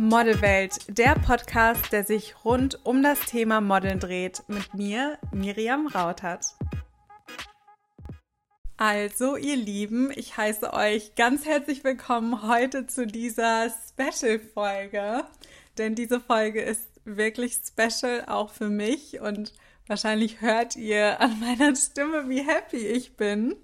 Modelwelt, der Podcast, der sich rund um das Thema Modeln dreht, mit mir, Miriam Rautert. Also, ihr Lieben, ich heiße euch ganz herzlich willkommen heute zu dieser Special-Folge, denn diese Folge ist wirklich special auch für mich und wahrscheinlich hört ihr an meiner Stimme, wie happy ich bin,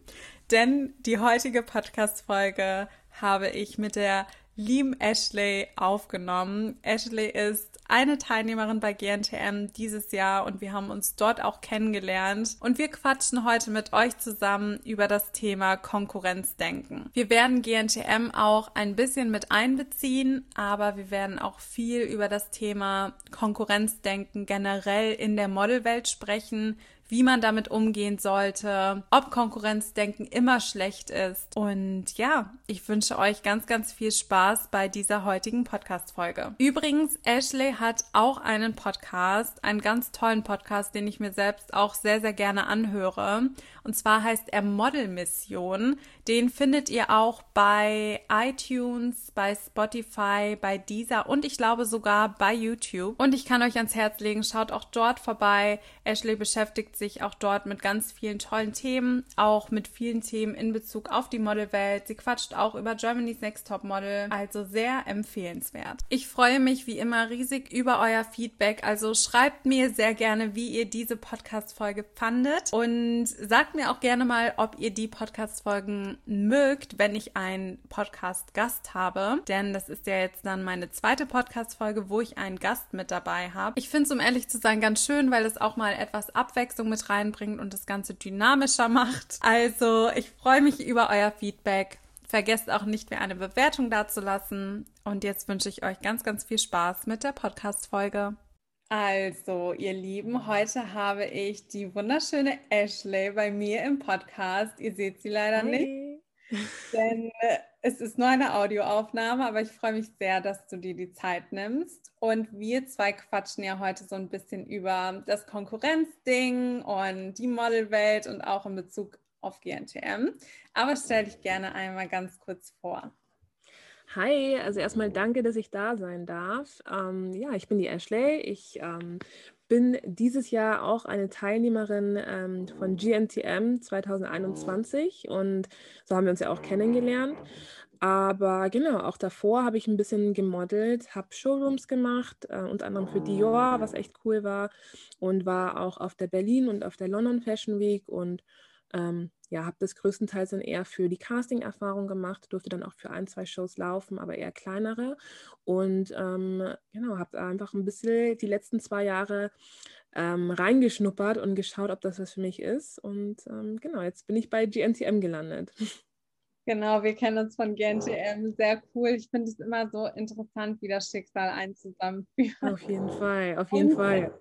denn die heutige Podcast-Folge habe ich mit der lieben Ashley aufgenommen. Ashley ist eine Teilnehmerin bei GNTM dieses Jahr und wir haben uns dort auch kennengelernt und wir quatschen heute mit euch zusammen über das Thema Konkurrenzdenken. Wir werden GNTM auch ein bisschen mit einbeziehen, aber wir werden auch viel über das Thema Konkurrenzdenken generell in der Modelwelt sprechen, wie man damit umgehen sollte, ob Konkurrenzdenken immer schlecht ist. Und ja, ich wünsche euch ganz, ganz viel Spaß bei dieser heutigen Podcast-Folge. Übrigens, Ashley hat auch einen Podcast, einen ganz tollen Podcast, den ich mir selbst auch sehr, sehr gerne anhöre. Und zwar heißt er Model Mission. Den findet ihr auch bei iTunes, bei Spotify, bei Deezer und ich glaube sogar bei YouTube. Und ich kann euch ans Herz legen, schaut auch dort vorbei. Ashley beschäftigt sich auch dort mit ganz vielen tollen Themen, auch mit vielen Themen in Bezug auf die Modelwelt. Sie quatscht auch über Germany's Next Top Model, also sehr empfehlenswert. Ich freue mich wie immer riesig über euer Feedback, also schreibt mir sehr gerne, wie ihr diese Podcast-Folge fandet und sagt mir auch gerne mal, ob ihr die Podcast-Folgen mögt, wenn ich einen Podcast-Gast habe, denn das ist ja jetzt dann meine zweite Podcast-Folge, wo ich einen Gast mit dabei habe. Ich finde es, um ehrlich zu sein, ganz schön, weil es auch mal etwas Abwechslung mit reinbringt und das Ganze dynamischer macht. Also, ich freue mich über euer Feedback. Vergesst auch nicht, mir eine Bewertung dazulassen. Und jetzt wünsche ich euch ganz, ganz viel Spaß mit der Podcast-Folge. Also, ihr Lieben, heute habe ich die wunderschöne Ashley bei mir im Podcast. Ihr seht sie leider hey. nicht. Denn äh, es ist nur eine Audioaufnahme, aber ich freue mich sehr, dass du dir die Zeit nimmst. Und wir zwei quatschen ja heute so ein bisschen über das Konkurrenzding und die Modelwelt und auch in Bezug auf GNTM. Aber stell dich gerne einmal ganz kurz vor. Hi, also erstmal danke, dass ich da sein darf. Ähm, ja, ich bin die Ashley. Ich ähm, bin dieses Jahr auch eine Teilnehmerin ähm, von GNTM 2021 und so haben wir uns ja auch kennengelernt. Aber genau, auch davor habe ich ein bisschen gemodelt, habe Showrooms gemacht, äh, unter anderem für Dior, was echt cool war, und war auch auf der Berlin und auf der London Fashion Week und ähm, ja, habe das größtenteils dann eher für die Casting-Erfahrung gemacht, durfte dann auch für ein, zwei Shows laufen, aber eher kleinere. Und ähm, genau, habe einfach ein bisschen die letzten zwei Jahre ähm, reingeschnuppert und geschaut, ob das was für mich ist. Und ähm, genau, jetzt bin ich bei GNTM gelandet. Genau, wir kennen uns von GNTM. Sehr cool. Ich finde es immer so interessant, wie das Schicksal einen zusammenführt. Auf jeden Fall, auf jeden und, Fall.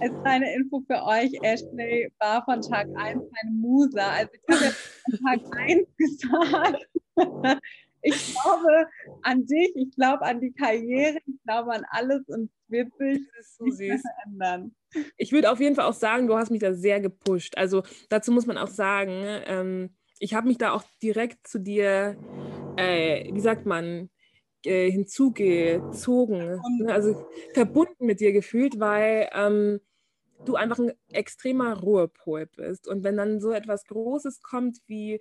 Als kleine Info für euch, Ashley war von Tag 1 meine Muse. Also ich habe ja Tag 1 gesagt, ich glaube an dich, ich glaube an die Karriere, ich glaube an alles und es wird sich so süß. ändern. Ich würde auf jeden Fall auch sagen, du hast mich da sehr gepusht. Also dazu muss man auch sagen, ähm, ich habe mich da auch direkt zu dir, äh, wie sagt man, äh, hinzugezogen, also verbunden mit dir gefühlt, weil ähm, du einfach ein extremer Ruhepol bist. Und wenn dann so etwas Großes kommt wie,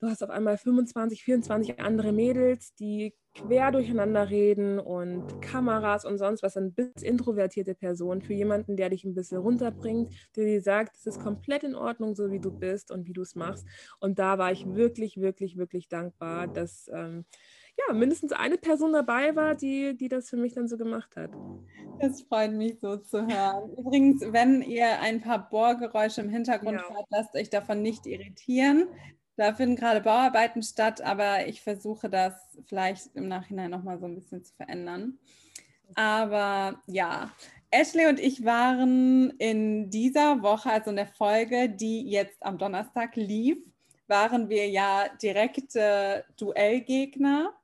du hast auf einmal 25, 24 andere Mädels, die quer durcheinander reden und Kameras und sonst was, dann bist introvertierte Person für jemanden, der dich ein bisschen runterbringt, der dir sagt, es ist komplett in Ordnung, so wie du bist und wie du es machst. Und da war ich wirklich, wirklich, wirklich dankbar, dass ähm, ja, mindestens eine Person dabei war, die, die das für mich dann so gemacht hat. Das freut mich so zu hören. Übrigens, wenn ihr ein paar Bohrgeräusche im Hintergrund ja. hört, lasst euch davon nicht irritieren. Da finden gerade Bauarbeiten statt, aber ich versuche das vielleicht im Nachhinein nochmal so ein bisschen zu verändern. Aber ja, Ashley und ich waren in dieser Woche, also in der Folge, die jetzt am Donnerstag lief, waren wir ja direkte Duellgegner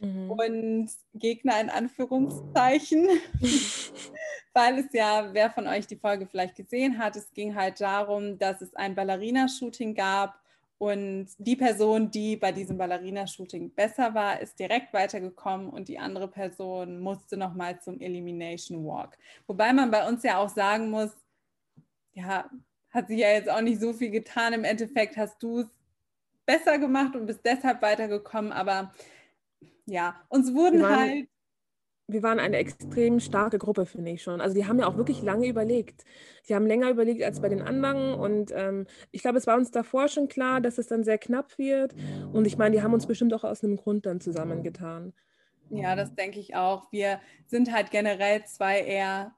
mhm. und Gegner in Anführungszeichen, weil es ja, wer von euch die Folge vielleicht gesehen hat, es ging halt darum, dass es ein Ballerina-Shooting gab Und die Person, die bei diesem Ballerina-Shooting besser war, ist direkt weitergekommen und die andere Person musste nochmal zum Elimination Walk. Wobei man bei uns ja auch sagen muss, ja, hat sich ja jetzt auch nicht so viel getan. Im Endeffekt hast du es besser gemacht und bist deshalb weitergekommen. Aber ja, uns wurden waren, halt. Wir waren eine extrem starke Gruppe, finde ich schon. Also die haben ja auch wirklich lange überlegt. Die haben länger überlegt als bei den anderen. Und ähm, ich glaube, es war uns davor schon klar, dass es dann sehr knapp wird. Und ich meine, die haben uns bestimmt auch aus einem Grund dann zusammengetan. Ja, das denke ich auch. Wir sind halt generell zwei eher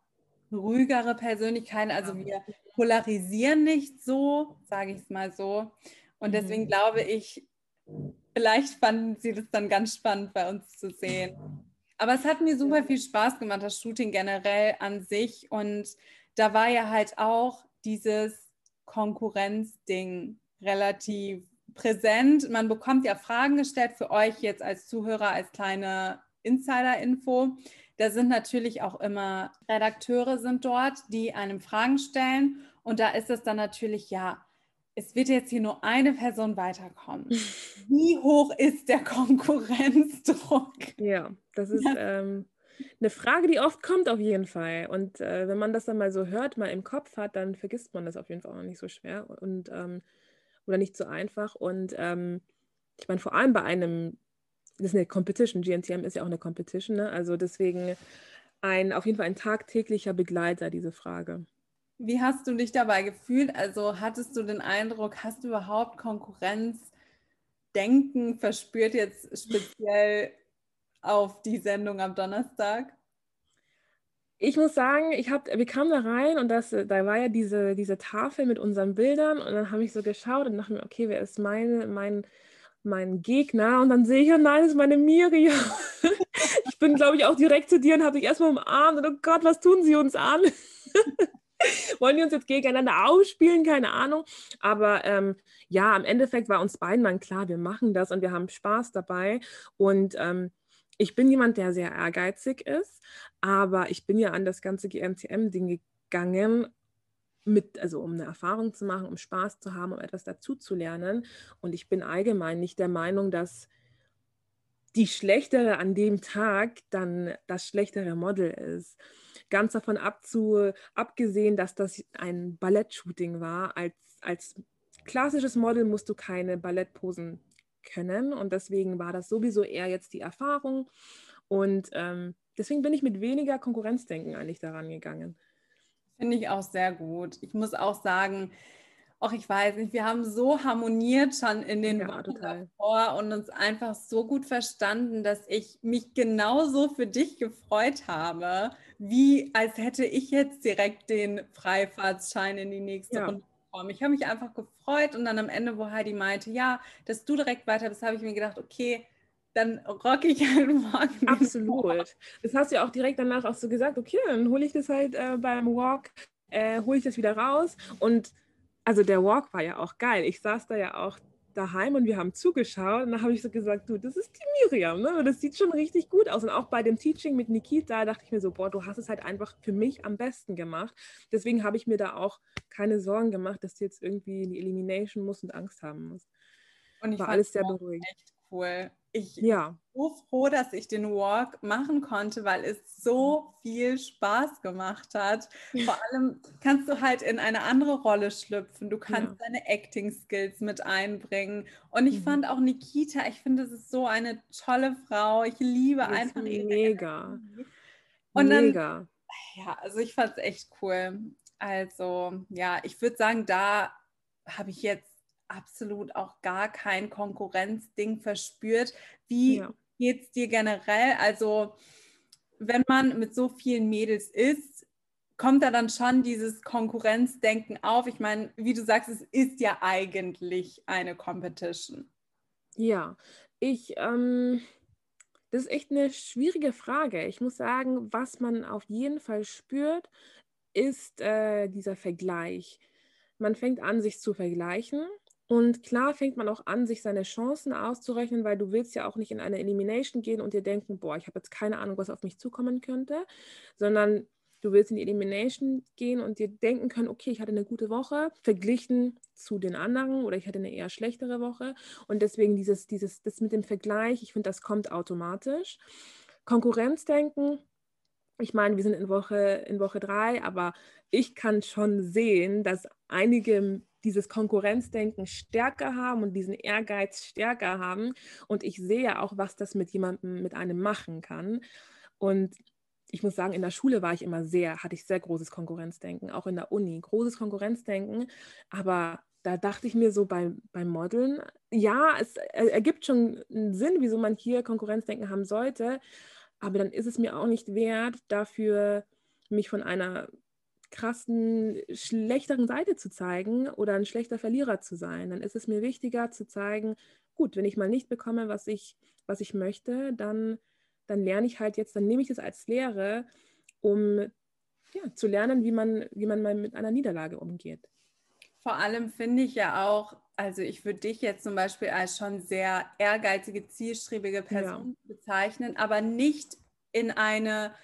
ruhigere Persönlichkeiten. Also wir polarisieren nicht so, sage ich es mal so. Und deswegen mhm. glaube ich, vielleicht fanden sie das dann ganz spannend bei uns zu sehen. Aber es hat mir super viel Spaß gemacht, das Shooting generell an sich. Und da war ja halt auch dieses Konkurrenzding relativ präsent. Man bekommt ja Fragen gestellt für euch jetzt als Zuhörer, als kleine Insider-Info. Da sind natürlich auch immer Redakteure sind dort, die einem Fragen stellen. Und da ist es dann natürlich, ja, es wird jetzt hier nur eine Person weiterkommen. Wie hoch ist der Konkurrenzdruck? Ja, das ist ähm, eine Frage, die oft kommt auf jeden Fall. Und äh, wenn man das dann mal so hört, mal im Kopf hat, dann vergisst man das auf jeden Fall auch nicht so schwer und ähm, oder nicht so einfach. Und ähm, ich meine, vor allem bei einem das ist eine Competition. GNTM ist ja auch eine Competition. Ne? Also deswegen ein, auf jeden Fall ein tagtäglicher Begleiter, diese Frage. Wie hast du dich dabei gefühlt? Also hattest du den Eindruck, hast du überhaupt Konkurrenzdenken verspürt jetzt speziell auf die Sendung am Donnerstag? Ich muss sagen, ich hab, wir kamen da rein und das, da war ja diese, diese Tafel mit unseren Bildern und dann habe ich so geschaut und dachte mir, okay, wer ist meine, mein, mein Gegner und dann sehe ich, ja, nein, das ist meine Miriam. ich bin, glaube ich, auch direkt zu dir und habe dich erstmal umarmt und oh Gott, was tun sie uns an? Wollen die uns jetzt gegeneinander ausspielen? Keine Ahnung. Aber ähm, ja, im Endeffekt war uns beiden dann klar, wir machen das und wir haben Spaß dabei. Und ähm, ich bin jemand, der sehr ehrgeizig ist, aber ich bin ja an das ganze GMTM-Ding gegangen mit, also um eine Erfahrung zu machen, um Spaß zu haben, um etwas dazu zu lernen. Und ich bin allgemein nicht der Meinung, dass die schlechtere an dem Tag dann das schlechtere Model ist. Ganz davon abzu, abgesehen, dass das ein Ballettshooting war. Als, als klassisches Model musst du keine Ballettposen können und deswegen war das sowieso eher jetzt die Erfahrung. Und ähm, deswegen bin ich mit weniger Konkurrenzdenken eigentlich daran gegangen. Finde ich auch sehr gut. Ich muss auch sagen, auch ich weiß nicht, wir haben so harmoniert schon in den ja, Wochen davor und uns einfach so gut verstanden, dass ich mich genauso für dich gefreut habe, wie als hätte ich jetzt direkt den Freifahrtsschein in die nächste ja. Runde bekommen. Ich habe mich einfach gefreut und dann am Ende, wo Heidi meinte, ja, dass du direkt weiter bist, habe ich mir gedacht, okay, dann rocke ich halt morgen. Absolut. Das hast du ja auch direkt danach auch so gesagt, okay, dann hole ich das halt äh, beim Walk, äh, hole ich das wieder raus. Und also der Walk war ja auch geil. Ich saß da ja auch daheim und wir haben zugeschaut und dann habe ich so gesagt, du, das ist die Miriam, ne? Das sieht schon richtig gut aus. Und auch bei dem Teaching mit Nikita dachte ich mir so, boah, du hast es halt einfach für mich am besten gemacht. Deswegen habe ich mir da auch keine Sorgen gemacht, dass du jetzt irgendwie in die Elimination musst und Angst haben musst. Und ich war alles sehr beruhigend. Echt cool. Ich ja. bin so froh, dass ich den Walk machen konnte, weil es so viel Spaß gemacht hat. Vor allem kannst du halt in eine andere Rolle schlüpfen. Du kannst ja. deine Acting-Skills mit einbringen. Und ich mhm. fand auch Nikita, ich finde, es ist so eine tolle Frau. Ich liebe das einfach ihre Mega. Und mega. Dann, ja, also ich fand es echt cool. Also, ja, ich würde sagen, da habe ich jetzt absolut auch gar kein Konkurrenzding verspürt. Wie ja. geht es dir generell? Also, wenn man mit so vielen Mädels ist, kommt da dann schon dieses Konkurrenzdenken auf? Ich meine, wie du sagst, es ist ja eigentlich eine Competition. Ja, ich, ähm, das ist echt eine schwierige Frage. Ich muss sagen, was man auf jeden Fall spürt, ist äh, dieser Vergleich. Man fängt an, sich zu vergleichen und klar fängt man auch an, sich seine Chancen auszurechnen, weil du willst ja auch nicht in eine Elimination gehen und dir denken, boah, ich habe jetzt keine Ahnung, was auf mich zukommen könnte, sondern Du willst in die Elimination gehen und dir denken können, okay, ich hatte eine gute Woche, verglichen zu den anderen oder ich hatte eine eher schlechtere Woche. Und deswegen dieses, dieses, das mit dem Vergleich, ich finde, das kommt automatisch. Konkurrenzdenken, ich meine, wir sind in Woche, in Woche drei, aber ich kann schon sehen, dass einige dieses Konkurrenzdenken stärker haben und diesen Ehrgeiz stärker haben. Und ich sehe auch, was das mit jemandem, mit einem machen kann. Und ich muss sagen, in der Schule war ich immer sehr, hatte ich sehr großes Konkurrenzdenken, auch in der Uni, großes Konkurrenzdenken. Aber da dachte ich mir so beim, beim Modeln, ja, es ergibt schon einen Sinn, wieso man hier Konkurrenzdenken haben sollte. Aber dann ist es mir auch nicht wert, dafür mich von einer krassen, schlechteren Seite zu zeigen oder ein schlechter Verlierer zu sein. Dann ist es mir wichtiger zu zeigen, gut, wenn ich mal nicht bekomme, was ich, was ich möchte, dann, dann lerne ich halt jetzt, dann nehme ich das als Lehre, um ja, zu lernen, wie man, wie man mal mit einer Niederlage umgeht. Vor allem finde ich ja auch, also ich würde dich jetzt zum Beispiel als schon sehr ehrgeizige, zielstrebige Person ja. bezeichnen, aber nicht in eine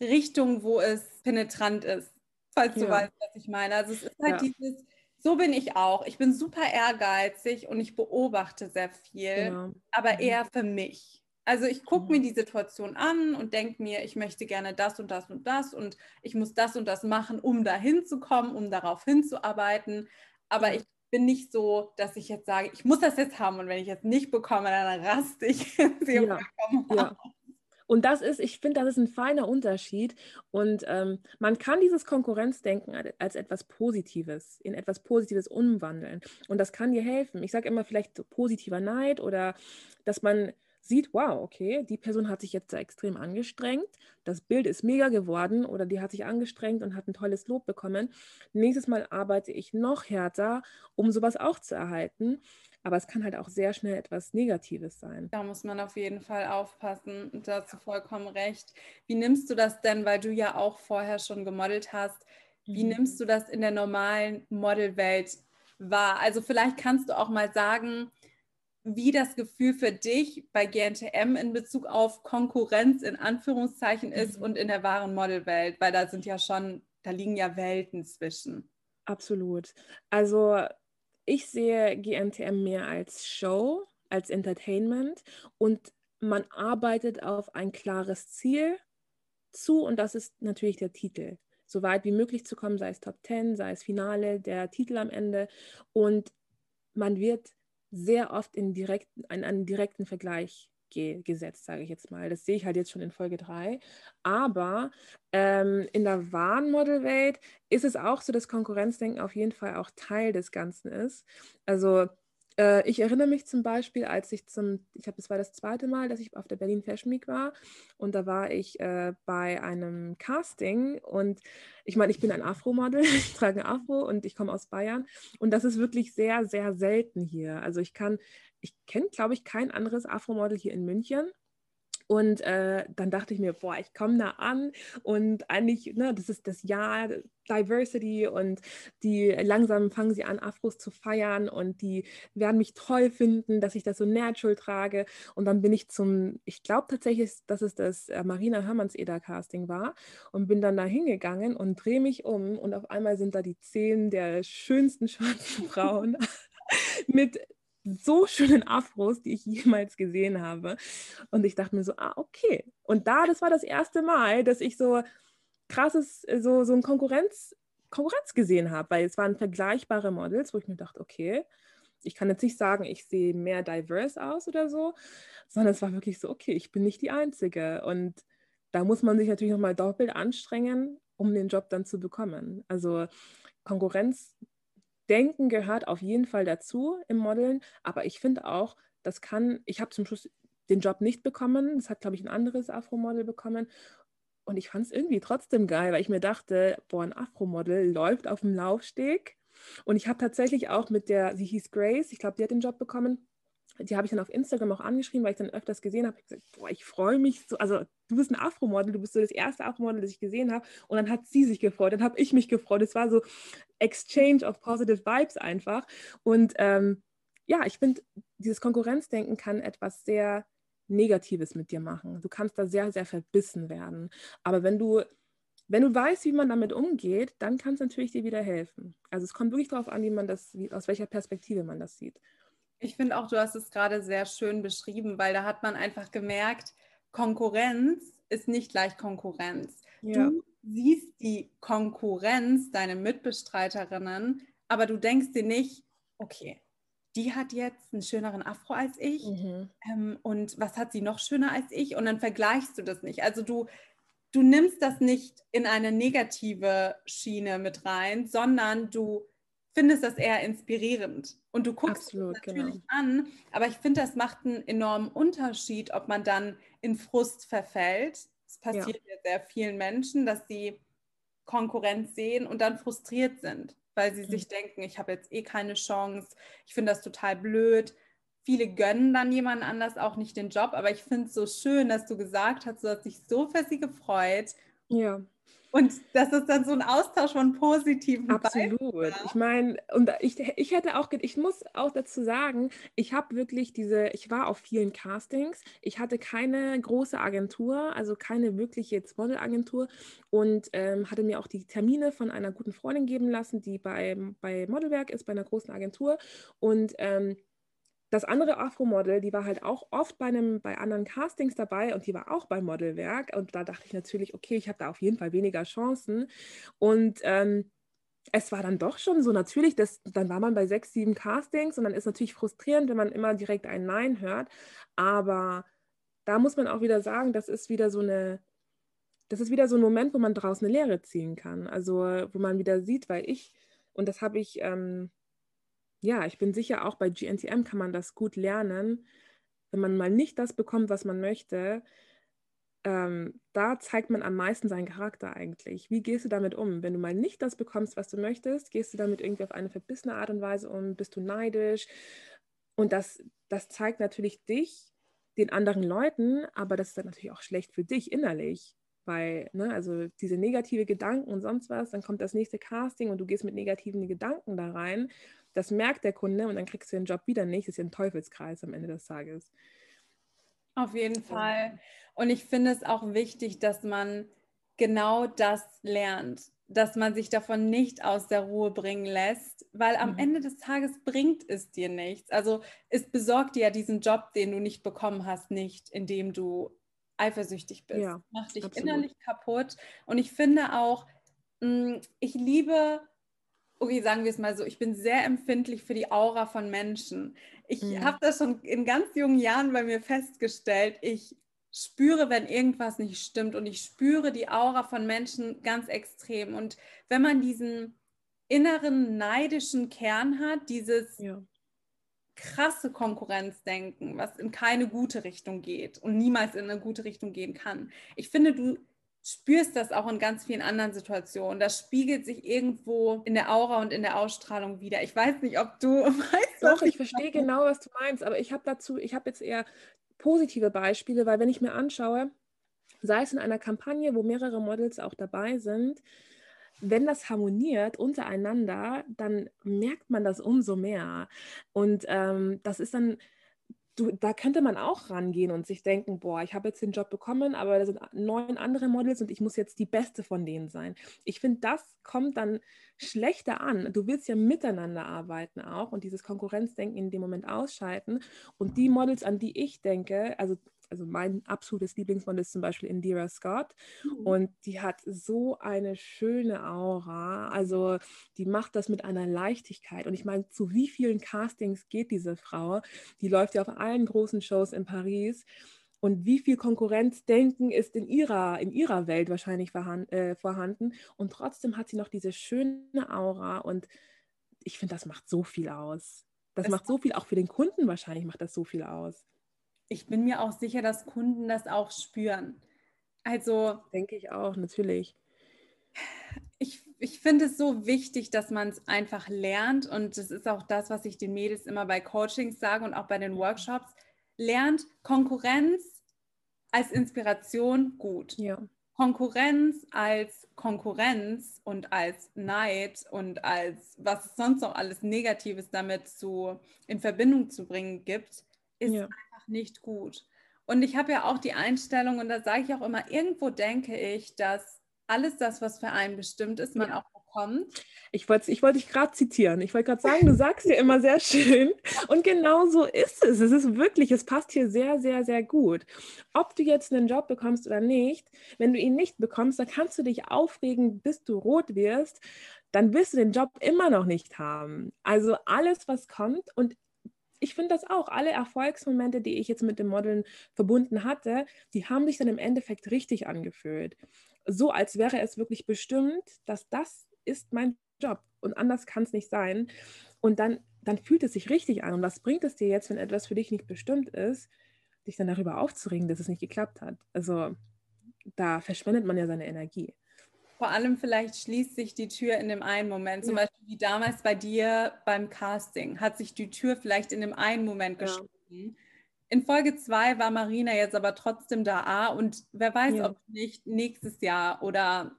Richtung, wo es penetrant ist, falls du weißt, was ich meine. Also es ist halt ja. dieses, so bin ich auch. Ich bin super ehrgeizig und ich beobachte sehr viel, ja. aber mhm. eher für mich. Also ich gucke mhm. mir die Situation an und denke mir, ich möchte gerne das und das und das und ich muss das und das machen, um dahin zu kommen, um darauf hinzuarbeiten. Aber ich bin nicht so, dass ich jetzt sage, ich muss das jetzt haben und wenn ich es nicht bekomme, dann raste ich. ja. ja. Und das ist, ich finde, das ist ein feiner Unterschied. Und ähm, man kann dieses Konkurrenzdenken als etwas Positives, in etwas Positives umwandeln. Und das kann dir helfen. Ich sage immer vielleicht positiver Neid oder dass man sieht, wow, okay, die Person hat sich jetzt da extrem angestrengt, das Bild ist mega geworden oder die hat sich angestrengt und hat ein tolles Lob bekommen. Nächstes Mal arbeite ich noch härter, um sowas auch zu erhalten. Aber es kann halt auch sehr schnell etwas Negatives sein. Da muss man auf jeden Fall aufpassen. Dazu vollkommen recht. Wie nimmst du das denn, weil du ja auch vorher schon gemodelt hast, wie mhm. nimmst du das in der normalen Modelwelt wahr? Also vielleicht kannst du auch mal sagen, wie das Gefühl für dich bei GNTM in Bezug auf Konkurrenz in Anführungszeichen ist mhm. und in der wahren Modelwelt, weil da sind ja schon, da liegen ja Welten zwischen. Absolut. Also ich sehe GNTM mehr als Show, als Entertainment und man arbeitet auf ein klares Ziel zu und das ist natürlich der Titel. So weit wie möglich zu kommen, sei es Top 10, sei es Finale, der Titel am Ende und man wird sehr oft in, direkt, in einen direkten Vergleich ge gesetzt, sage ich jetzt mal. Das sehe ich halt jetzt schon in Folge 3. Aber ähm, in der wahren Modelwelt ist es auch so, dass Konkurrenzdenken auf jeden Fall auch Teil des Ganzen ist. Also äh, ich erinnere mich zum Beispiel, als ich zum, ich habe, das war das zweite Mal, dass ich auf der Berlin Fashion Week war und da war ich äh, bei einem Casting und ich meine, ich bin ein Afro-Model, ich trage ein Afro und ich komme aus Bayern und das ist wirklich sehr, sehr selten hier. Also ich kann, ich kenne, glaube ich, kein anderes Afro-Model hier in München. Und äh, dann dachte ich mir, boah, ich komme da an und eigentlich, ne, das ist das Jahr Diversity und die langsam fangen sie an, Afros zu feiern und die werden mich toll finden, dass ich das so natural trage. Und dann bin ich zum, ich glaube tatsächlich, dass es das äh, Marina Hermanns-Eder Casting war und bin dann da hingegangen und drehe mich um und auf einmal sind da die zehn der schönsten schwarzen Frauen mit so schönen Afros, die ich jemals gesehen habe. Und ich dachte mir so, ah, okay. Und da, das war das erste Mal, dass ich so krasses, so, so ein Konkurrenz, Konkurrenz gesehen habe, weil es waren vergleichbare Models, wo ich mir dachte, okay, ich kann jetzt nicht sagen, ich sehe mehr diverse aus oder so, sondern es war wirklich so, okay, ich bin nicht die Einzige. Und da muss man sich natürlich nochmal doppelt anstrengen, um den Job dann zu bekommen. Also Konkurrenz Denken gehört auf jeden Fall dazu im Modeln, aber ich finde auch, das kann, ich habe zum Schluss den Job nicht bekommen, das hat, glaube ich, ein anderes Afro-Model bekommen. Und ich fand es irgendwie trotzdem geil, weil ich mir dachte, boah, ein Afro-Model läuft auf dem Laufsteg. Und ich habe tatsächlich auch mit der, sie hieß Grace, ich glaube, die hat den Job bekommen, die habe ich dann auf Instagram auch angeschrieben, weil ich dann öfters gesehen habe. Ich gesagt, boah, ich freue mich so. Also, du bist ein Afro-Model, du bist so das erste Afro-Model, das ich gesehen habe. Und dann hat sie sich gefreut, dann habe ich mich gefreut. Es war so Exchange of Positive Vibes einfach. Und ähm, ja, ich finde, dieses Konkurrenzdenken kann etwas sehr Negatives mit dir machen. Du kannst da sehr, sehr verbissen werden. Aber wenn du wenn du weißt, wie man damit umgeht, dann kann es natürlich dir wieder helfen. Also es kommt wirklich darauf an, wie man das, wie, aus welcher Perspektive man das sieht. Ich finde auch, du hast es gerade sehr schön beschrieben, weil da hat man einfach gemerkt, Konkurrenz ist nicht gleich Konkurrenz. Ja. Du siehst die Konkurrenz, deine Mitbestreiterinnen, aber du denkst dir nicht, okay, die hat jetzt einen schöneren Afro als ich mhm. ähm, und was hat sie noch schöner als ich und dann vergleichst du das nicht. Also du, du nimmst das nicht in eine negative Schiene mit rein, sondern du findest das eher inspirierend und du guckst Absolut, es natürlich genau. an, aber ich finde, das macht einen enormen Unterschied, ob man dann in Frust verfällt. Es passiert ja. ja sehr vielen Menschen, dass sie Konkurrenz sehen und dann frustriert sind weil sie mhm. sich denken, ich habe jetzt eh keine Chance, ich finde das total blöd. Viele gönnen dann jemand anders auch nicht den Job, aber ich finde es so schön, dass du gesagt hast, du hast dich so für sie gefreut. Ja. Und das ist dann so ein Austausch von positiven Absolut. Beispielen. Ich meine, und ich, ich hätte auch, ich muss auch dazu sagen, ich habe wirklich diese, ich war auf vielen Castings, ich hatte keine große Agentur, also keine wirkliche jetzt Modelagentur und ähm, hatte mir auch die Termine von einer guten Freundin geben lassen, die bei, bei Modelwerk ist, bei einer großen Agentur und ähm, das andere Afro-Model, die war halt auch oft bei, einem, bei anderen Castings dabei und die war auch beim Modelwerk. Und da dachte ich natürlich, okay, ich habe da auf jeden Fall weniger Chancen. Und ähm, es war dann doch schon so natürlich, dass, dann war man bei sechs, sieben Castings und dann ist natürlich frustrierend, wenn man immer direkt ein Nein hört. Aber da muss man auch wieder sagen, das ist wieder so eine, das ist wieder so ein Moment, wo man daraus eine Lehre ziehen kann. Also wo man wieder sieht, weil ich, und das habe ich ähm, ja, ich bin sicher, auch bei GNTM kann man das gut lernen. Wenn man mal nicht das bekommt, was man möchte, ähm, da zeigt man am meisten seinen Charakter eigentlich. Wie gehst du damit um? Wenn du mal nicht das bekommst, was du möchtest, gehst du damit irgendwie auf eine verbissene Art und Weise um? Bist du neidisch? Und das, das zeigt natürlich dich den anderen Leuten, aber das ist dann natürlich auch schlecht für dich innerlich. Weil, ne, also diese negative Gedanken und sonst was, dann kommt das nächste Casting und du gehst mit negativen Gedanken da rein das merkt der Kunde und dann kriegst du den Job wieder nicht. Das ist ja ein Teufelskreis am Ende des Tages. Auf jeden Fall. Und ich finde es auch wichtig, dass man genau das lernt, dass man sich davon nicht aus der Ruhe bringen lässt, weil am mhm. Ende des Tages bringt es dir nichts. Also es besorgt dir ja diesen Job, den du nicht bekommen hast, nicht, indem du eifersüchtig bist. Ja, Macht dich absolut. innerlich kaputt. Und ich finde auch, mm, ich liebe okay, sagen wir es mal so, ich bin sehr empfindlich für die Aura von Menschen. Ich mhm. habe das schon in ganz jungen Jahren bei mir festgestellt. Ich spüre, wenn irgendwas nicht stimmt und ich spüre die Aura von Menschen ganz extrem. Und wenn man diesen inneren neidischen Kern hat, dieses ja. Krasse Konkurrenzdenken, was in keine gute Richtung geht und niemals in eine gute Richtung gehen kann. Ich finde, du spürst das auch in ganz vielen anderen Situationen. Das spiegelt sich irgendwo in der Aura und in der Ausstrahlung wieder. Ich weiß nicht, ob du weißt. Doch, ich, ich verstehe genau, was du meinst, aber ich habe dazu, ich habe jetzt eher positive Beispiele, weil wenn ich mir anschaue, sei es in einer Kampagne, wo mehrere Models auch dabei sind, wenn das harmoniert untereinander, dann merkt man das umso mehr. Und ähm, das ist dann du, da könnte man auch rangehen und sich denken, boah, ich habe jetzt den Job bekommen, aber da sind neun andere Models und ich muss jetzt die beste von denen sein. Ich finde, das kommt dann schlechter an. Du willst ja miteinander arbeiten auch und dieses Konkurrenzdenken in dem Moment ausschalten. Und die Models, an die ich denke, also also mein absolutes Lieblingsmodel ist zum Beispiel Indira Scott mhm. und die hat so eine schöne Aura. Also die macht das mit einer Leichtigkeit. Und ich meine, zu wie vielen Castings geht diese Frau? Die läuft ja auf allen großen Shows in Paris. Und wie viel Konkurrenzdenken ist in ihrer, in ihrer Welt wahrscheinlich äh, vorhanden. Und trotzdem hat sie noch diese schöne Aura. Und ich finde, das macht so viel aus. Das es macht so viel, auch für den Kunden wahrscheinlich macht das so viel aus ich bin mir auch sicher, dass Kunden das auch spüren. Also. Denke ich auch, natürlich. Ich, ich finde es so wichtig, dass man es einfach lernt. Und das ist auch das, was ich den Mädels immer bei Coachings sage und auch bei den Workshops. Lernt Konkurrenz als Inspiration gut. Ja. Konkurrenz als Konkurrenz und als Neid und als was es sonst noch alles Negatives damit zu, in Verbindung zu bringen gibt, ist ja einfach nicht gut. Und ich habe ja auch die Einstellung, und da sage ich auch immer, irgendwo denke ich, dass alles das, was für einen bestimmt ist, man ja. auch bekommt. Ich wollte ich wollt dich gerade zitieren. Ich wollte gerade sagen, du sagst ja immer sehr schön. Und genau so ist es. Es ist wirklich, es passt hier sehr, sehr, sehr gut. Ob du jetzt einen Job bekommst oder nicht, wenn du ihn nicht bekommst, dann kannst du dich aufregen, bis du rot wirst. Dann wirst du den Job immer noch nicht haben. Also alles, was kommt und ich finde das auch. Alle Erfolgsmomente, die ich jetzt mit dem Modeln verbunden hatte, die haben sich dann im Endeffekt richtig angefühlt. So, als wäre es wirklich bestimmt, dass das ist mein Job und anders kann es nicht sein. Und dann, dann fühlt es sich richtig an. Und was bringt es dir jetzt, wenn etwas für dich nicht bestimmt ist, dich dann darüber aufzuregen, dass es nicht geklappt hat? Also da verschwendet man ja seine Energie. Vor allem vielleicht schließt sich die Tür in dem einen Moment, zum ja. Beispiel wie damals bei dir beim Casting, hat sich die Tür vielleicht in dem einen Moment ja. geschlossen. In Folge 2 war Marina jetzt aber trotzdem da und wer weiß, ja. ob nicht nächstes Jahr oder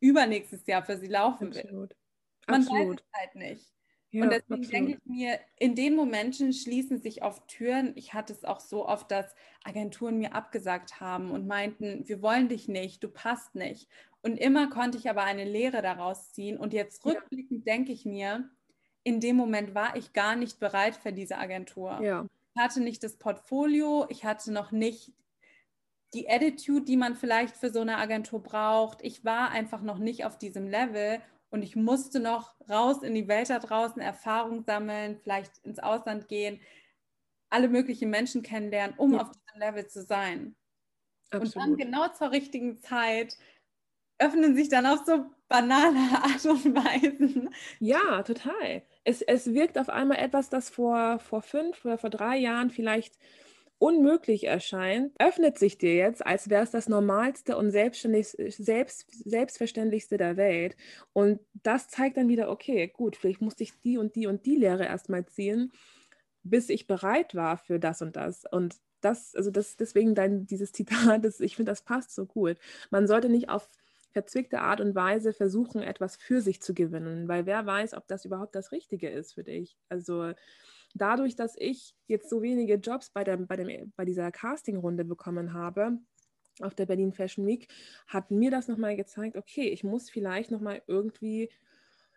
übernächstes Jahr für sie laufen Absolut. wird. Man Absolut. weiß es halt nicht. Ja, und deswegen absolut. denke ich mir, in den Momenten schließen sich oft Türen. Ich hatte es auch so oft, dass Agenturen mir abgesagt haben und meinten, wir wollen dich nicht, du passt nicht. Und immer konnte ich aber eine Lehre daraus ziehen. Und jetzt rückblickend ja. denke ich mir, in dem Moment war ich gar nicht bereit für diese Agentur. Ja. Ich hatte nicht das Portfolio, ich hatte noch nicht die Attitude, die man vielleicht für so eine Agentur braucht. Ich war einfach noch nicht auf diesem Level und ich musste noch raus in die Welt da draußen, Erfahrung sammeln, vielleicht ins Ausland gehen, alle möglichen Menschen kennenlernen, um ja. auf diesem Level zu sein. Absolut. Und dann genau zur richtigen Zeit öffnen sich dann auf so banale Art und Weisen. Ja, total. Es, es wirkt auf einmal etwas, das vor, vor fünf oder vor drei Jahren vielleicht unmöglich erscheint, öffnet sich dir jetzt, als wäre es das Normalste und selbst, Selbstverständlichste der Welt. Und das zeigt dann wieder, okay, gut, vielleicht musste ich die und die und die Lehre erstmal ziehen, bis ich bereit war für das und das. Und das, also das, deswegen dein, dieses Zitat, das, ich finde, das passt so gut. Man sollte nicht auf verzwickte Art und Weise versuchen, etwas für sich zu gewinnen, weil wer weiß, ob das überhaupt das Richtige ist für dich. Also dadurch, dass ich jetzt so wenige Jobs bei, der, bei, dem, bei dieser Castingrunde bekommen habe, auf der Berlin Fashion Week, hat mir das nochmal gezeigt, okay, ich muss vielleicht nochmal irgendwie,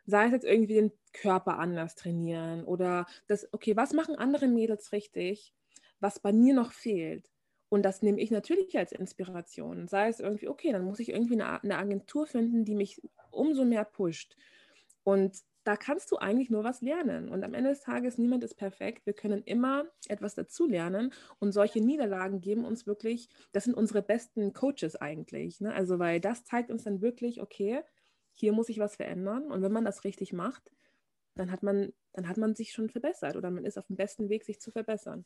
sei es jetzt irgendwie den Körper anders trainieren oder das, okay, was machen andere Mädels richtig, was bei mir noch fehlt? Und das nehme ich natürlich als Inspiration. Sei es irgendwie, okay, dann muss ich irgendwie eine, eine Agentur finden, die mich umso mehr pusht. Und da kannst du eigentlich nur was lernen. Und am Ende des Tages, niemand ist perfekt. Wir können immer etwas dazu lernen. Und solche Niederlagen geben uns wirklich, das sind unsere besten Coaches eigentlich. Ne? Also, weil das zeigt uns dann wirklich, okay, hier muss ich was verändern. Und wenn man das richtig macht, dann hat man, dann hat man sich schon verbessert oder man ist auf dem besten Weg, sich zu verbessern.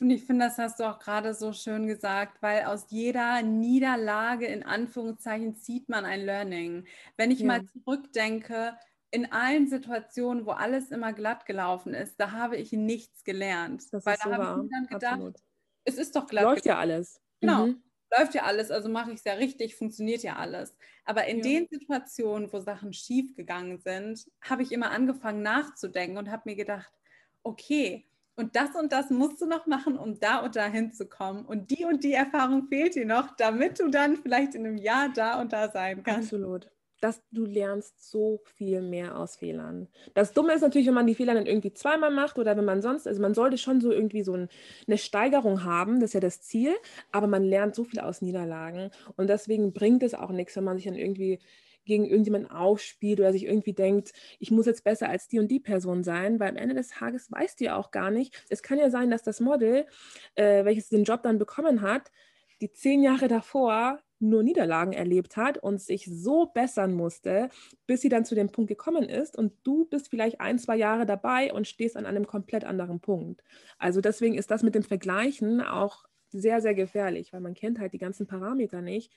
Und ich finde, das hast du auch gerade so schön gesagt, weil aus jeder Niederlage in Anführungszeichen zieht man ein Learning. Wenn ich ja. mal zurückdenke, in allen Situationen, wo alles immer glatt gelaufen ist, da habe ich nichts gelernt. Das weil da so habe ich mir dann gedacht, Absolut. es ist doch glatt. Läuft ja alles. Genau. Mhm. Läuft ja alles, also mache ich es ja richtig, funktioniert ja alles. Aber in ja. den Situationen, wo Sachen schief gegangen sind, habe ich immer angefangen nachzudenken und habe mir gedacht, okay, und das und das musst du noch machen, um da und da hinzukommen. Und die und die Erfahrung fehlt dir noch, damit du dann vielleicht in einem Jahr da und da sein kannst. Absolut dass du lernst so viel mehr aus Fehlern. Das Dumme ist natürlich, wenn man die Fehler dann irgendwie zweimal macht oder wenn man sonst, also man sollte schon so irgendwie so ein, eine Steigerung haben, das ist ja das Ziel, aber man lernt so viel aus Niederlagen und deswegen bringt es auch nichts, wenn man sich dann irgendwie gegen irgendjemanden aufspielt oder sich irgendwie denkt, ich muss jetzt besser als die und die Person sein, weil am Ende des Tages weißt du ja auch gar nicht. Es kann ja sein, dass das Model, äh, welches den Job dann bekommen hat, die zehn Jahre davor nur Niederlagen erlebt hat und sich so bessern musste, bis sie dann zu dem Punkt gekommen ist. Und du bist vielleicht ein, zwei Jahre dabei und stehst an einem komplett anderen Punkt. Also deswegen ist das mit dem Vergleichen auch sehr, sehr gefährlich, weil man kennt halt die ganzen Parameter nicht,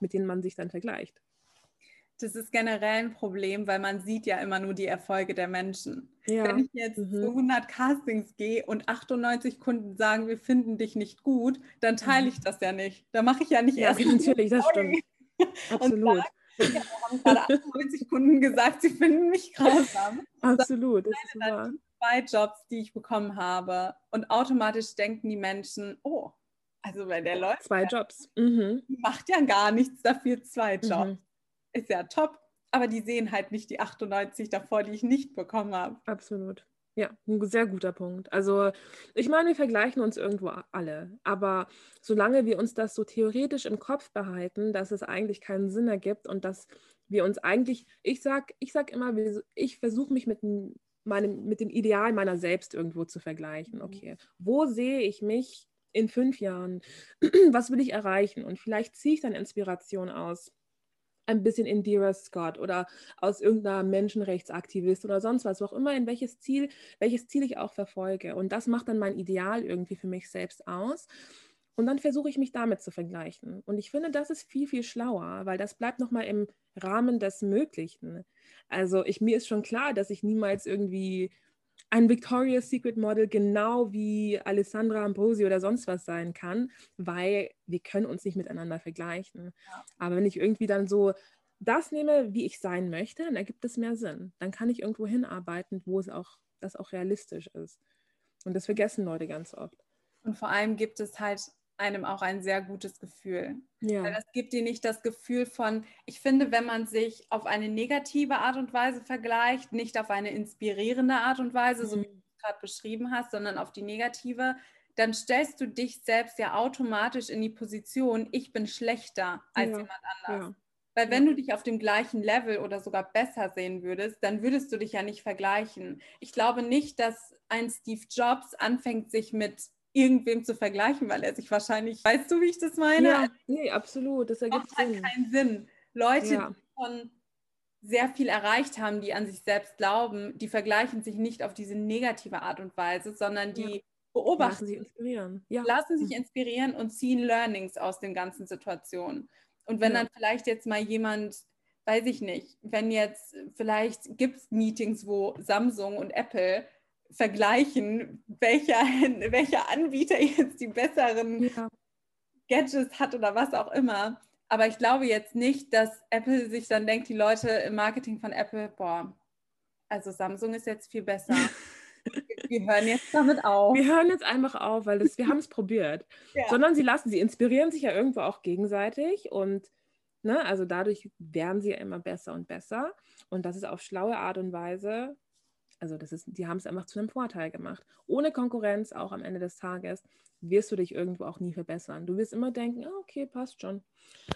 mit denen man sich dann vergleicht. Das ist generell ein Problem, weil man sieht ja immer nur die Erfolge der Menschen. Ja. Wenn ich jetzt mhm. zu 100 Castings gehe und 98 Kunden sagen, wir finden dich nicht gut, dann teile mhm. ich das ja nicht. Da mache ich ja nicht ja, erst. Natürlich, das stimmt. Absolut. Sag, ja, haben gerade 98 Kunden gesagt, sie finden mich grausam. Absolut, das ist wahr. Zwei Jobs, die ich bekommen habe. Und automatisch denken die Menschen, oh, also wenn der läuft. Zwei Jobs. Mhm. Macht ja gar nichts dafür, zwei Jobs. Mhm. Ist ja top, aber die sehen halt nicht die 98 davor, die ich nicht bekommen habe. Absolut. Ja, ein sehr guter Punkt. Also ich meine, wir vergleichen uns irgendwo alle, aber solange wir uns das so theoretisch im Kopf behalten, dass es eigentlich keinen Sinn ergibt und dass wir uns eigentlich, ich sag, ich sag immer, ich versuche mich mit meinem, mit dem Ideal meiner selbst irgendwo zu vergleichen. Mhm. Okay, wo sehe ich mich in fünf Jahren? Was will ich erreichen? Und vielleicht ziehe ich dann Inspiration aus ein bisschen Indira Scott oder aus irgendeiner Menschenrechtsaktivist oder sonst was, wo auch immer, in welches Ziel, welches Ziel ich auch verfolge. Und das macht dann mein Ideal irgendwie für mich selbst aus. Und dann versuche ich mich damit zu vergleichen. Und ich finde, das ist viel, viel schlauer, weil das bleibt nochmal im Rahmen des Möglichen. Also ich, mir ist schon klar, dass ich niemals irgendwie ein Victoria's Secret Model genau wie Alessandra Ambrosi oder sonst was sein kann, weil wir können uns nicht miteinander vergleichen. Ja. Aber wenn ich irgendwie dann so das nehme, wie ich sein möchte, dann ergibt es mehr Sinn. Dann kann ich irgendwo hinarbeiten, wo es auch, das auch realistisch ist. Und das vergessen Leute ganz oft. Und vor allem gibt es halt einem auch ein sehr gutes Gefühl. Ja. Weil das gibt dir nicht das Gefühl von, ich finde, wenn man sich auf eine negative Art und Weise vergleicht, nicht auf eine inspirierende Art und Weise, mhm. so wie mhm. du gerade beschrieben hast, sondern auf die negative, dann stellst du dich selbst ja automatisch in die Position, ich bin schlechter als ja. jemand anders. Ja. Weil wenn du dich auf dem gleichen Level oder sogar besser sehen würdest, dann würdest du dich ja nicht vergleichen. Ich glaube nicht, dass ein Steve Jobs anfängt, sich mit irgendwem zu vergleichen, weil er sich wahrscheinlich, weißt du, wie ich das meine? Ja, nee, absolut, das ergibt halt Sinn. keinen Sinn. Leute, ja. die schon sehr viel erreicht haben, die an sich selbst glauben, die vergleichen sich nicht auf diese negative Art und Weise, sondern die ja. beobachten. Lassen sich inspirieren. Ja. Lassen sich inspirieren und ziehen Learnings aus den ganzen Situationen. Und wenn dann vielleicht jetzt mal jemand weiß ich nicht, wenn jetzt vielleicht gibt es Meetings, wo Samsung und Apple vergleichen, welcher, welcher Anbieter jetzt die besseren ja. Gadgets hat oder was auch immer. Aber ich glaube jetzt nicht, dass Apple sich dann denkt, die Leute im Marketing von Apple, boah, also Samsung ist jetzt viel besser. wir hören jetzt damit auf. Wir hören jetzt einfach auf, weil das, wir haben es probiert. Ja. Sondern sie lassen, sie inspirieren sich ja irgendwo auch gegenseitig und ne, also dadurch werden sie ja immer besser und besser. Und das ist auf schlaue Art und Weise also das ist, die haben es einfach zu einem Vorteil gemacht. Ohne Konkurrenz, auch am Ende des Tages, wirst du dich irgendwo auch nie verbessern. Du wirst immer denken, oh, okay, passt schon.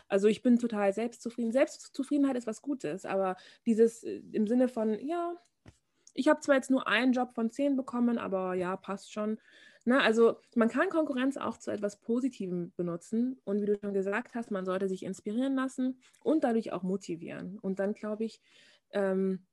Also ich bin total selbstzufrieden. Selbstzufriedenheit ist was Gutes, aber dieses äh, im Sinne von, ja, ich habe zwar jetzt nur einen Job von zehn bekommen, aber ja, passt schon. Na, also man kann Konkurrenz auch zu etwas Positivem benutzen und wie du schon gesagt hast, man sollte sich inspirieren lassen und dadurch auch motivieren. Und dann glaube ich, ähm,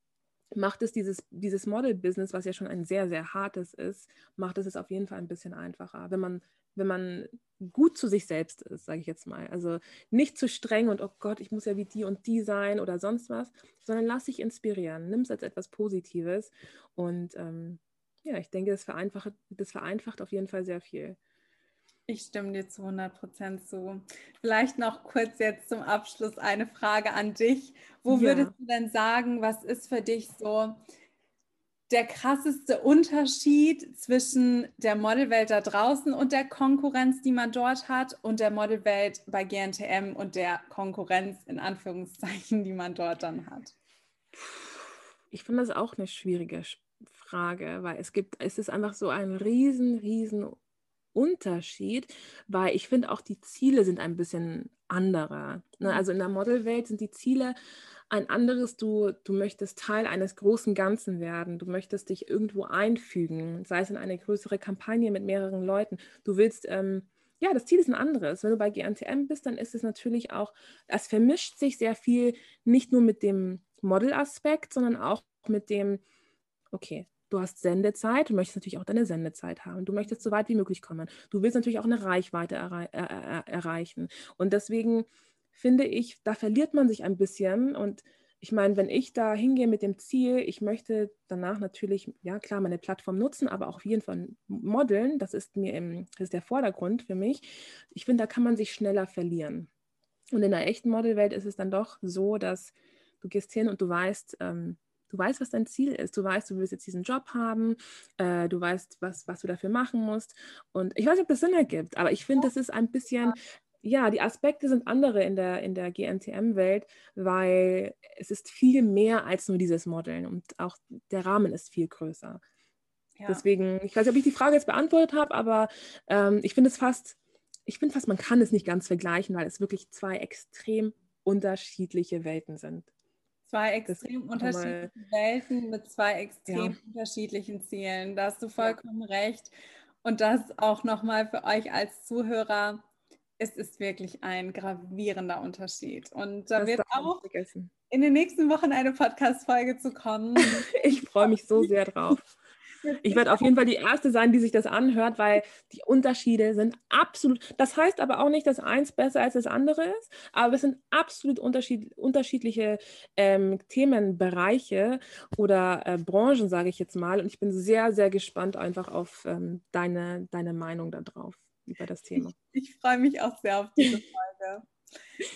macht es dieses, dieses Model-Business, was ja schon ein sehr, sehr hartes ist, macht es es auf jeden Fall ein bisschen einfacher, wenn man, wenn man gut zu sich selbst ist, sage ich jetzt mal. Also nicht zu streng und, oh Gott, ich muss ja wie die und die sein oder sonst was, sondern lass dich inspirieren, nimm es als etwas Positives und ähm, ja, ich denke, das vereinfacht, das vereinfacht auf jeden Fall sehr viel. Ich stimme dir zu 100 Prozent zu. Vielleicht noch kurz jetzt zum Abschluss eine Frage an dich. Wo ja. würdest du denn sagen, was ist für dich so der krasseste Unterschied zwischen der Modelwelt da draußen und der Konkurrenz, die man dort hat, und der Modelwelt bei GNTM und der Konkurrenz in Anführungszeichen, die man dort dann hat? Ich finde das auch eine schwierige Frage, weil es gibt, es ist einfach so ein riesen, riesen Unterschied, weil ich finde auch die Ziele sind ein bisschen andere. Ne? Mhm. Also in der Modelwelt sind die Ziele ein anderes. Du, du möchtest Teil eines großen Ganzen werden. Du möchtest dich irgendwo einfügen, sei es in eine größere Kampagne mit mehreren Leuten. Du willst, ähm, ja, das Ziel ist ein anderes. Wenn du bei GNTM bist, dann ist es natürlich auch, es vermischt sich sehr viel, nicht nur mit dem Modelaspekt, sondern auch mit dem, okay, Du hast Sendezeit, du möchtest natürlich auch deine Sendezeit haben. Du möchtest so weit wie möglich kommen. Du willst natürlich auch eine Reichweite errei er er erreichen. Und deswegen finde ich, da verliert man sich ein bisschen. Und ich meine, wenn ich da hingehe mit dem Ziel, ich möchte danach natürlich, ja klar, meine Plattform nutzen, aber auch auf jeden Fall modeln, das ist mir im, das ist der Vordergrund für mich. Ich finde, da kann man sich schneller verlieren. Und in der echten Modelwelt ist es dann doch so, dass du gehst hin und du weißt, ähm, Du weißt, was dein Ziel ist. Du weißt, du willst jetzt diesen Job haben. Äh, du weißt, was, was du dafür machen musst. Und ich weiß nicht, ob das Sinn ergibt, aber ich finde, das ist ein bisschen, ja, die Aspekte sind andere in der, in der GNTM-Welt, weil es ist viel mehr als nur dieses Modeln und auch der Rahmen ist viel größer. Ja. Deswegen, ich weiß nicht, ob ich die Frage jetzt beantwortet habe, aber ähm, ich finde es fast, ich finde fast, man kann es nicht ganz vergleichen, weil es wirklich zwei extrem unterschiedliche Welten sind. Zwei extrem unterschiedliche Welten mit zwei extrem ja. unterschiedlichen Zielen. Da hast du vollkommen ja. recht. Und das auch nochmal für euch als Zuhörer es ist wirklich ein gravierender Unterschied. Und da das wird auch in den nächsten Wochen eine Podcast-Folge zu kommen. ich freue mich so sehr drauf. Ich werde auf jeden Fall die Erste sein, die sich das anhört, weil die Unterschiede sind absolut. Das heißt aber auch nicht, dass eins besser als das andere ist, aber es sind absolut unterschied, unterschiedliche ähm, Themenbereiche oder äh, Branchen, sage ich jetzt mal. Und ich bin sehr, sehr gespannt einfach auf ähm, deine, deine Meinung darauf über das Thema. Ich, ich freue mich auch sehr auf diese Folge.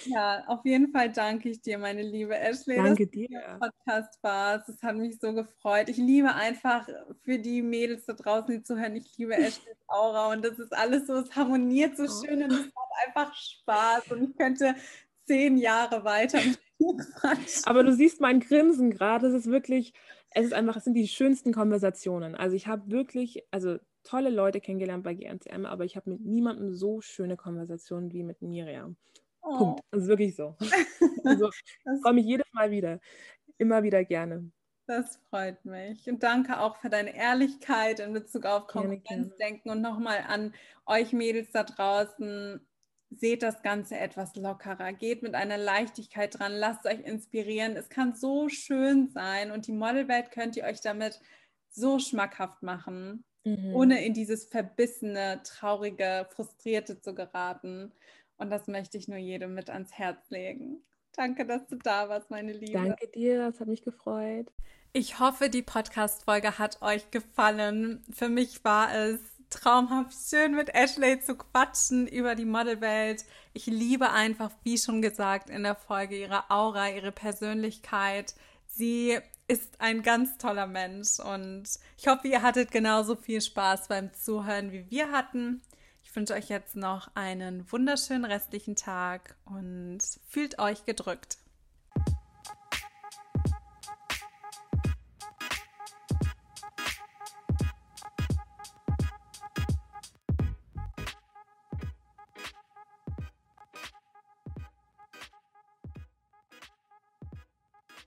Ja, auf jeden Fall danke ich dir, meine liebe Ashley. Danke dir. Podcast warst. Es hat mich so gefreut. Ich liebe einfach für die Mädels da draußen, die zuhören, ich liebe Ashleys Aura und das ist alles so, es harmoniert so oh. schön und es macht einfach Spaß und ich könnte zehn Jahre weiter Aber du siehst mein Grinsen gerade. Es ist wirklich, es ist einfach, es sind die schönsten Konversationen. Also ich habe wirklich, also tolle Leute kennengelernt bei GNTM, aber ich habe mit niemandem so schöne Konversationen wie mit Miriam. Oh. Punkt. Das ist wirklich so. also, ich freue mich jedes Mal wieder. Immer wieder gerne. Das freut mich. Und danke auch für deine Ehrlichkeit in Bezug auf Konkurrenzdenken und nochmal an euch Mädels da draußen. Seht das Ganze etwas lockerer, geht mit einer Leichtigkeit dran, lasst euch inspirieren. Es kann so schön sein und die Modelwelt könnt ihr euch damit so schmackhaft machen mhm. ohne in dieses verbissene, traurige, frustrierte zu geraten. Und das möchte ich nur jedem mit ans Herz legen. Danke, dass du da warst, meine Liebe. Danke dir, das hat mich gefreut. Ich hoffe, die Podcast-Folge hat euch gefallen. Für mich war es traumhaft schön mit Ashley zu quatschen über die Modelwelt. Ich liebe einfach, wie schon gesagt, in der Folge ihre Aura, ihre Persönlichkeit. Sie ist ein ganz toller Mensch und ich hoffe, ihr hattet genauso viel Spaß beim Zuhören, wie wir hatten. Ich wünsche euch jetzt noch einen wunderschönen restlichen Tag und fühlt euch gedrückt.